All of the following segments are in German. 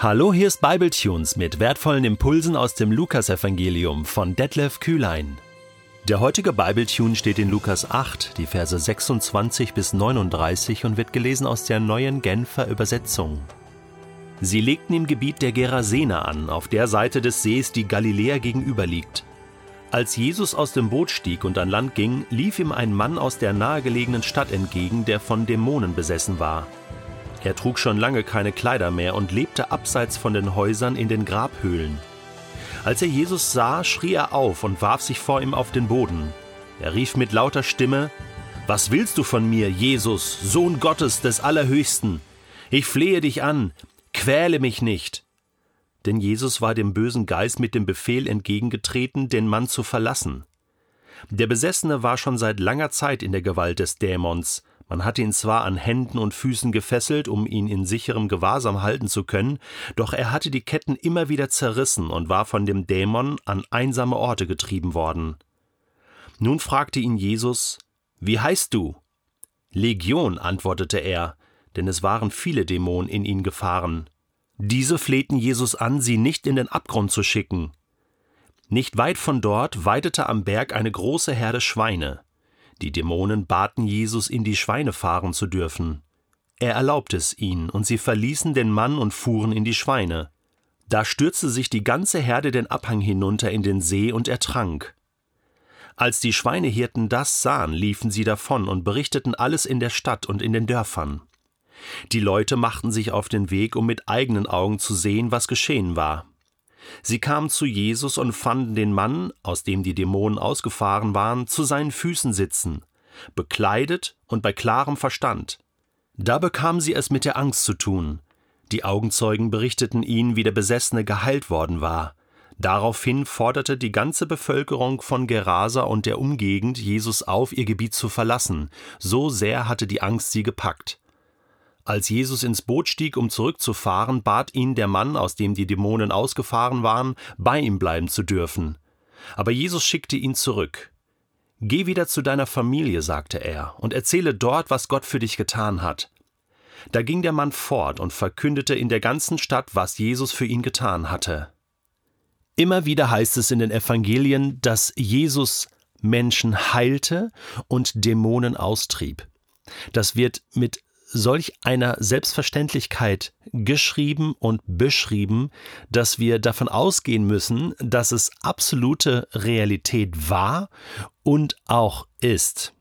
Hallo, hier ist Bibletunes mit wertvollen Impulsen aus dem Lukasevangelium von Detlef Kühlein. Der heutige Bibletune steht in Lukas 8, die Verse 26 bis 39 und wird gelesen aus der neuen Genfer Übersetzung. Sie legten im Gebiet der Gerasener an, auf der Seite des Sees, die Galiläa gegenüber liegt. Als Jesus aus dem Boot stieg und an Land ging, lief ihm ein Mann aus der nahegelegenen Stadt entgegen, der von Dämonen besessen war. Er trug schon lange keine Kleider mehr und lebte abseits von den Häusern in den Grabhöhlen. Als er Jesus sah, schrie er auf und warf sich vor ihm auf den Boden. Er rief mit lauter Stimme, Was willst du von mir, Jesus, Sohn Gottes des Allerhöchsten? Ich flehe dich an, quäle mich nicht. Denn Jesus war dem bösen Geist mit dem Befehl entgegengetreten, den Mann zu verlassen. Der Besessene war schon seit langer Zeit in der Gewalt des Dämons, man hatte ihn zwar an Händen und Füßen gefesselt, um ihn in sicherem Gewahrsam halten zu können, doch er hatte die Ketten immer wieder zerrissen und war von dem Dämon an einsame Orte getrieben worden. Nun fragte ihn Jesus, Wie heißt du? Legion, antwortete er, denn es waren viele Dämonen in ihn gefahren. Diese flehten Jesus an, sie nicht in den Abgrund zu schicken. Nicht weit von dort weidete am Berg eine große Herde Schweine. Die Dämonen baten Jesus, in die Schweine fahren zu dürfen. Er erlaubte es ihnen, und sie verließen den Mann und fuhren in die Schweine. Da stürzte sich die ganze Herde den Abhang hinunter in den See und ertrank. Als die Schweinehirten das sahen, liefen sie davon und berichteten alles in der Stadt und in den Dörfern. Die Leute machten sich auf den Weg, um mit eigenen Augen zu sehen, was geschehen war. Sie kamen zu Jesus und fanden den Mann, aus dem die Dämonen ausgefahren waren, zu seinen Füßen sitzen, bekleidet und bei klarem Verstand. Da bekamen sie es mit der Angst zu tun. Die Augenzeugen berichteten ihnen, wie der Besessene geheilt worden war. Daraufhin forderte die ganze Bevölkerung von Gerasa und der Umgegend Jesus auf, ihr Gebiet zu verlassen, so sehr hatte die Angst sie gepackt. Als Jesus ins Boot stieg, um zurückzufahren, bat ihn der Mann, aus dem die Dämonen ausgefahren waren, bei ihm bleiben zu dürfen. Aber Jesus schickte ihn zurück. Geh wieder zu deiner Familie, sagte er, und erzähle dort, was Gott für dich getan hat. Da ging der Mann fort und verkündete in der ganzen Stadt, was Jesus für ihn getan hatte. Immer wieder heißt es in den Evangelien, dass Jesus Menschen heilte und Dämonen austrieb. Das wird mit solch einer Selbstverständlichkeit geschrieben und beschrieben, dass wir davon ausgehen müssen, dass es absolute Realität war und auch ist.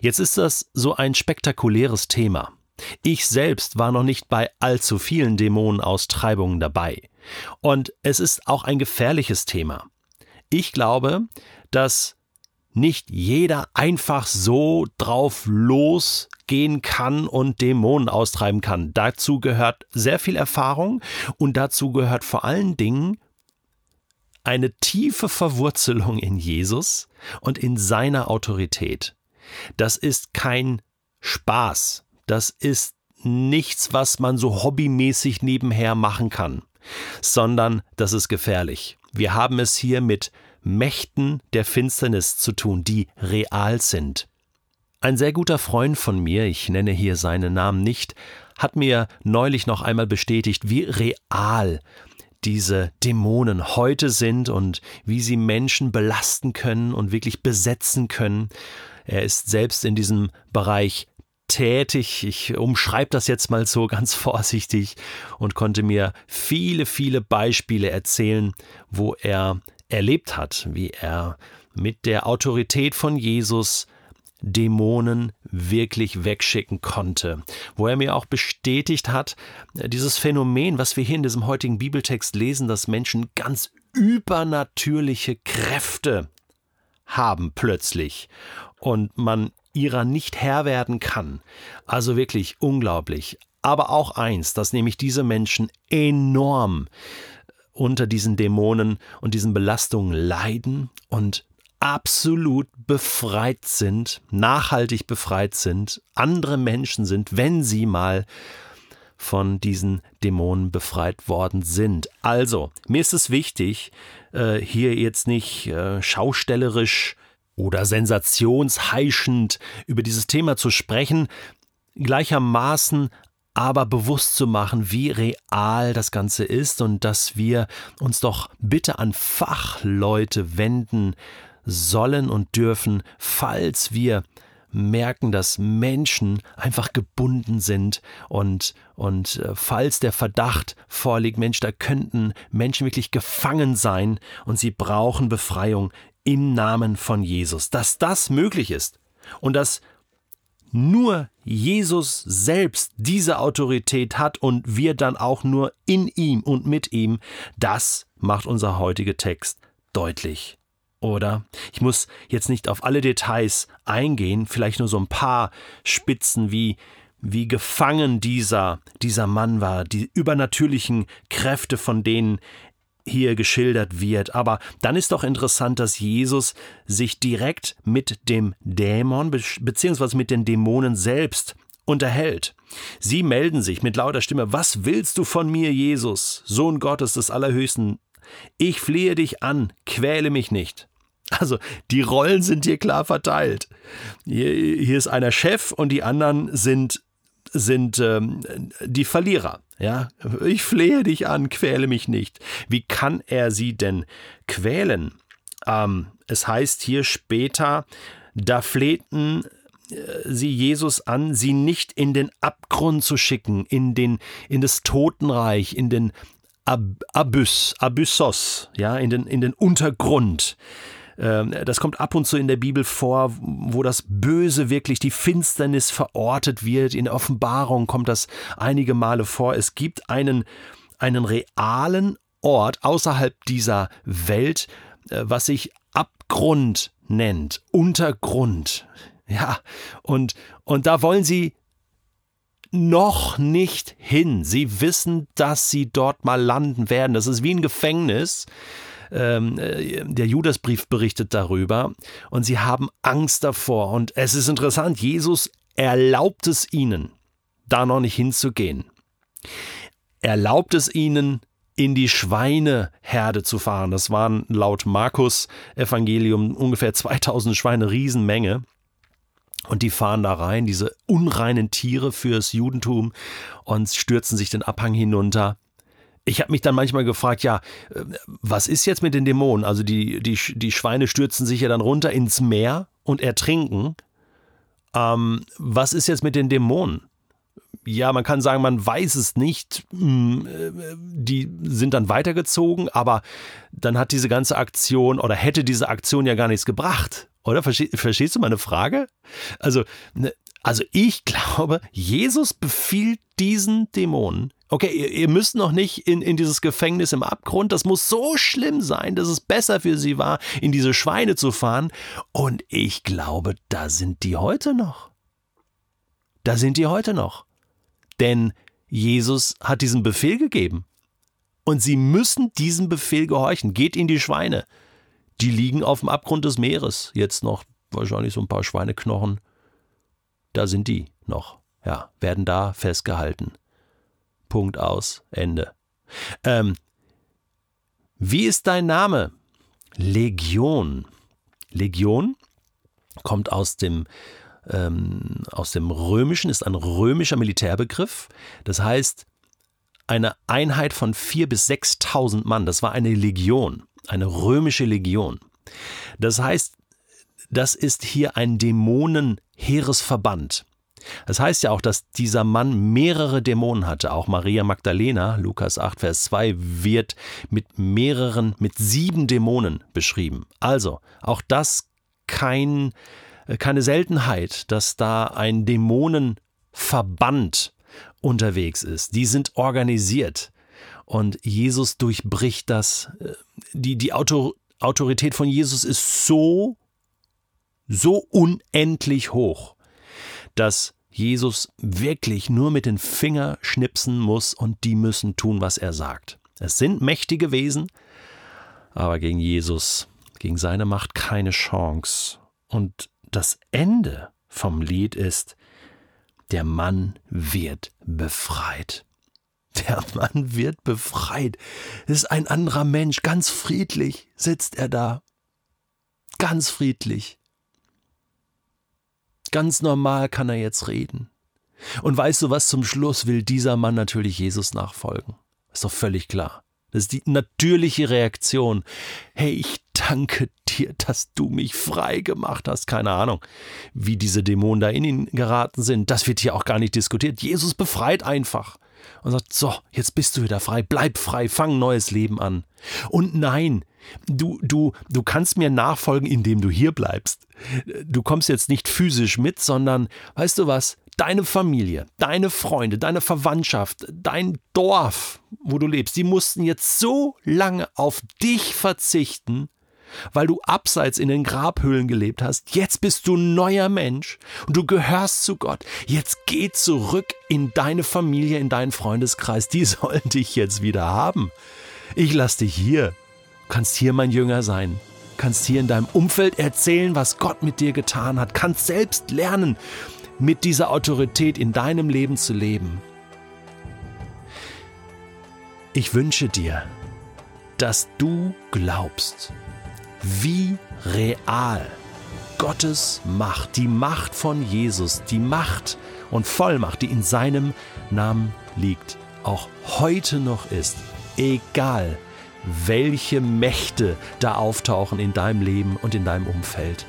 Jetzt ist das so ein spektakuläres Thema. Ich selbst war noch nicht bei allzu vielen Dämonenaustreibungen dabei. Und es ist auch ein gefährliches Thema. Ich glaube, dass nicht jeder einfach so drauf losgehen kann und Dämonen austreiben kann. Dazu gehört sehr viel Erfahrung und dazu gehört vor allen Dingen eine tiefe Verwurzelung in Jesus und in seiner Autorität. Das ist kein Spaß. Das ist nichts, was man so hobbymäßig nebenher machen kann, sondern das ist gefährlich. Wir haben es hier mit Mächten der Finsternis zu tun, die real sind. Ein sehr guter Freund von mir, ich nenne hier seinen Namen nicht, hat mir neulich noch einmal bestätigt, wie real diese Dämonen heute sind und wie sie Menschen belasten können und wirklich besetzen können. Er ist selbst in diesem Bereich tätig. Ich umschreibe das jetzt mal so ganz vorsichtig und konnte mir viele, viele Beispiele erzählen, wo er erlebt hat, wie er mit der Autorität von Jesus Dämonen wirklich wegschicken konnte, wo er mir auch bestätigt hat, dieses Phänomen, was wir hier in diesem heutigen Bibeltext lesen, dass Menschen ganz übernatürliche Kräfte haben plötzlich und man ihrer nicht Herr werden kann. Also wirklich unglaublich. Aber auch eins, dass nämlich diese Menschen enorm unter diesen Dämonen und diesen Belastungen leiden und absolut befreit sind, nachhaltig befreit sind, andere Menschen sind, wenn sie mal von diesen Dämonen befreit worden sind. Also, mir ist es wichtig, äh, hier jetzt nicht äh, schaustellerisch oder sensationsheischend über dieses Thema zu sprechen, gleichermaßen aber bewusst zu machen, wie real das Ganze ist und dass wir uns doch bitte an Fachleute wenden sollen und dürfen, falls wir merken, dass Menschen einfach gebunden sind und, und äh, falls der Verdacht vorliegt, Mensch, da könnten Menschen wirklich gefangen sein und sie brauchen Befreiung im Namen von Jesus, dass das möglich ist und dass nur Jesus selbst diese Autorität hat und wir dann auch nur in ihm und mit ihm, das macht unser heutiger Text deutlich. Oder? Ich muss jetzt nicht auf alle Details eingehen, vielleicht nur so ein paar Spitzen, wie, wie gefangen dieser, dieser Mann war, die übernatürlichen Kräfte, von denen hier geschildert wird. Aber dann ist doch interessant, dass Jesus sich direkt mit dem Dämon bzw. mit den Dämonen selbst unterhält. Sie melden sich mit lauter Stimme, was willst du von mir, Jesus, Sohn Gottes des Allerhöchsten? Ich flehe dich an, quäle mich nicht. Also die Rollen sind hier klar verteilt. Hier, hier ist einer Chef und die anderen sind, sind ähm, die Verlierer. Ja, ich flehe dich an, quäle mich nicht. Wie kann er sie denn quälen? Ähm, es heißt hier später, da flehten äh, sie Jesus an, sie nicht in den Abgrund zu schicken, in den in das Totenreich, in den Ab Abyss, Abyssos, ja, in den in den Untergrund. Ähm, das kommt ab und zu in der Bibel vor, wo das Böse wirklich, die Finsternis verortet wird. In Offenbarung kommt das einige Male vor. Es gibt einen, einen realen Ort außerhalb dieser Welt, äh, was sich Abgrund nennt, Untergrund. Ja, und, und da wollen sie noch nicht hin. Sie wissen, dass sie dort mal landen werden. Das ist wie ein Gefängnis ähm, äh, der Judasbrief berichtet darüber und sie haben Angst davor. Und es ist interessant, Jesus erlaubt es ihnen, da noch nicht hinzugehen. Erlaubt es ihnen, in die Schweineherde zu fahren. Das waren laut Markus Evangelium ungefähr 2000 Schweine, Riesenmenge. Und die fahren da rein, diese unreinen Tiere fürs Judentum, und stürzen sich den Abhang hinunter ich habe mich dann manchmal gefragt, ja, äh, was ist jetzt mit den Dämonen? Also die, die, die Schweine stürzen sich ja dann runter ins Meer und ertrinken. Ähm, was ist jetzt mit den Dämonen? Ja, man kann sagen, man weiß es nicht. Hm, äh, die sind dann weitergezogen, aber dann hat diese ganze Aktion oder hätte diese Aktion ja gar nichts gebracht. Oder? verstehst du meine Frage? Also, ne, also ich glaube, Jesus befiehlt diesen Dämonen, okay, ihr, ihr, müsst noch nicht in, in dieses Gefängnis im Abgrund, das muss so schlimm sein, dass es besser für sie war, in diese Schweine zu fahren. Und ich glaube, da sind die heute noch. Da sind die heute noch. Denn Jesus hat diesen Befehl gegeben. Und sie müssen diesem Befehl gehorchen. Geht in die Schweine. Die liegen auf dem Abgrund des Meeres. Jetzt noch wahrscheinlich so ein paar Schweineknochen da sind die noch, ja, werden da festgehalten. Punkt aus, Ende. Ähm, wie ist dein Name? Legion. Legion kommt aus dem, ähm, aus dem Römischen, ist ein römischer Militärbegriff. Das heißt, eine Einheit von vier bis sechstausend Mann, das war eine Legion, eine römische Legion. Das heißt, das ist hier ein Dämonenheeresverband. Das heißt ja auch, dass dieser Mann mehrere Dämonen hatte. Auch Maria Magdalena, Lukas 8, Vers 2, wird mit mehreren, mit sieben Dämonen beschrieben. Also, auch das kein, äh, keine Seltenheit, dass da ein Dämonenverband unterwegs ist. Die sind organisiert. Und Jesus durchbricht das. Äh, die, die Autorität von Jesus ist so so unendlich hoch, dass Jesus wirklich nur mit den Finger schnipsen muss und die müssen tun, was er sagt. Es sind mächtige Wesen, aber gegen Jesus, gegen seine Macht keine Chance. Und das Ende vom Lied ist, der Mann wird befreit. Der Mann wird befreit. Es ist ein anderer Mensch, ganz friedlich sitzt er da. Ganz friedlich. Ganz normal kann er jetzt reden. Und weißt du was, zum Schluss will dieser Mann natürlich Jesus nachfolgen. Ist doch völlig klar. Das ist die natürliche Reaktion. Hey, ich danke dir, dass du mich frei gemacht hast. Keine Ahnung, wie diese Dämonen da in ihn geraten sind. Das wird hier auch gar nicht diskutiert. Jesus befreit einfach und sagt, so, jetzt bist du wieder frei, bleib frei, fang neues Leben an. Und nein, du, du, du kannst mir nachfolgen, indem du hier bleibst. Du kommst jetzt nicht physisch mit, sondern, weißt du was, deine Familie, deine Freunde, deine Verwandtschaft, dein Dorf, wo du lebst, die mussten jetzt so lange auf dich verzichten, weil du abseits in den Grabhöhlen gelebt hast. Jetzt bist du ein neuer Mensch und du gehörst zu Gott. Jetzt geh zurück in deine Familie, in deinen Freundeskreis. Die sollen dich jetzt wieder haben. Ich lass dich hier. Du kannst hier mein Jünger sein. Kannst hier in deinem Umfeld erzählen, was Gott mit dir getan hat. Kannst selbst lernen, mit dieser Autorität in deinem Leben zu leben. Ich wünsche dir, dass du glaubst, wie real Gottes Macht, die Macht von Jesus, die Macht und Vollmacht, die in seinem Namen liegt, auch heute noch ist, egal welche Mächte da auftauchen in deinem Leben und in deinem Umfeld.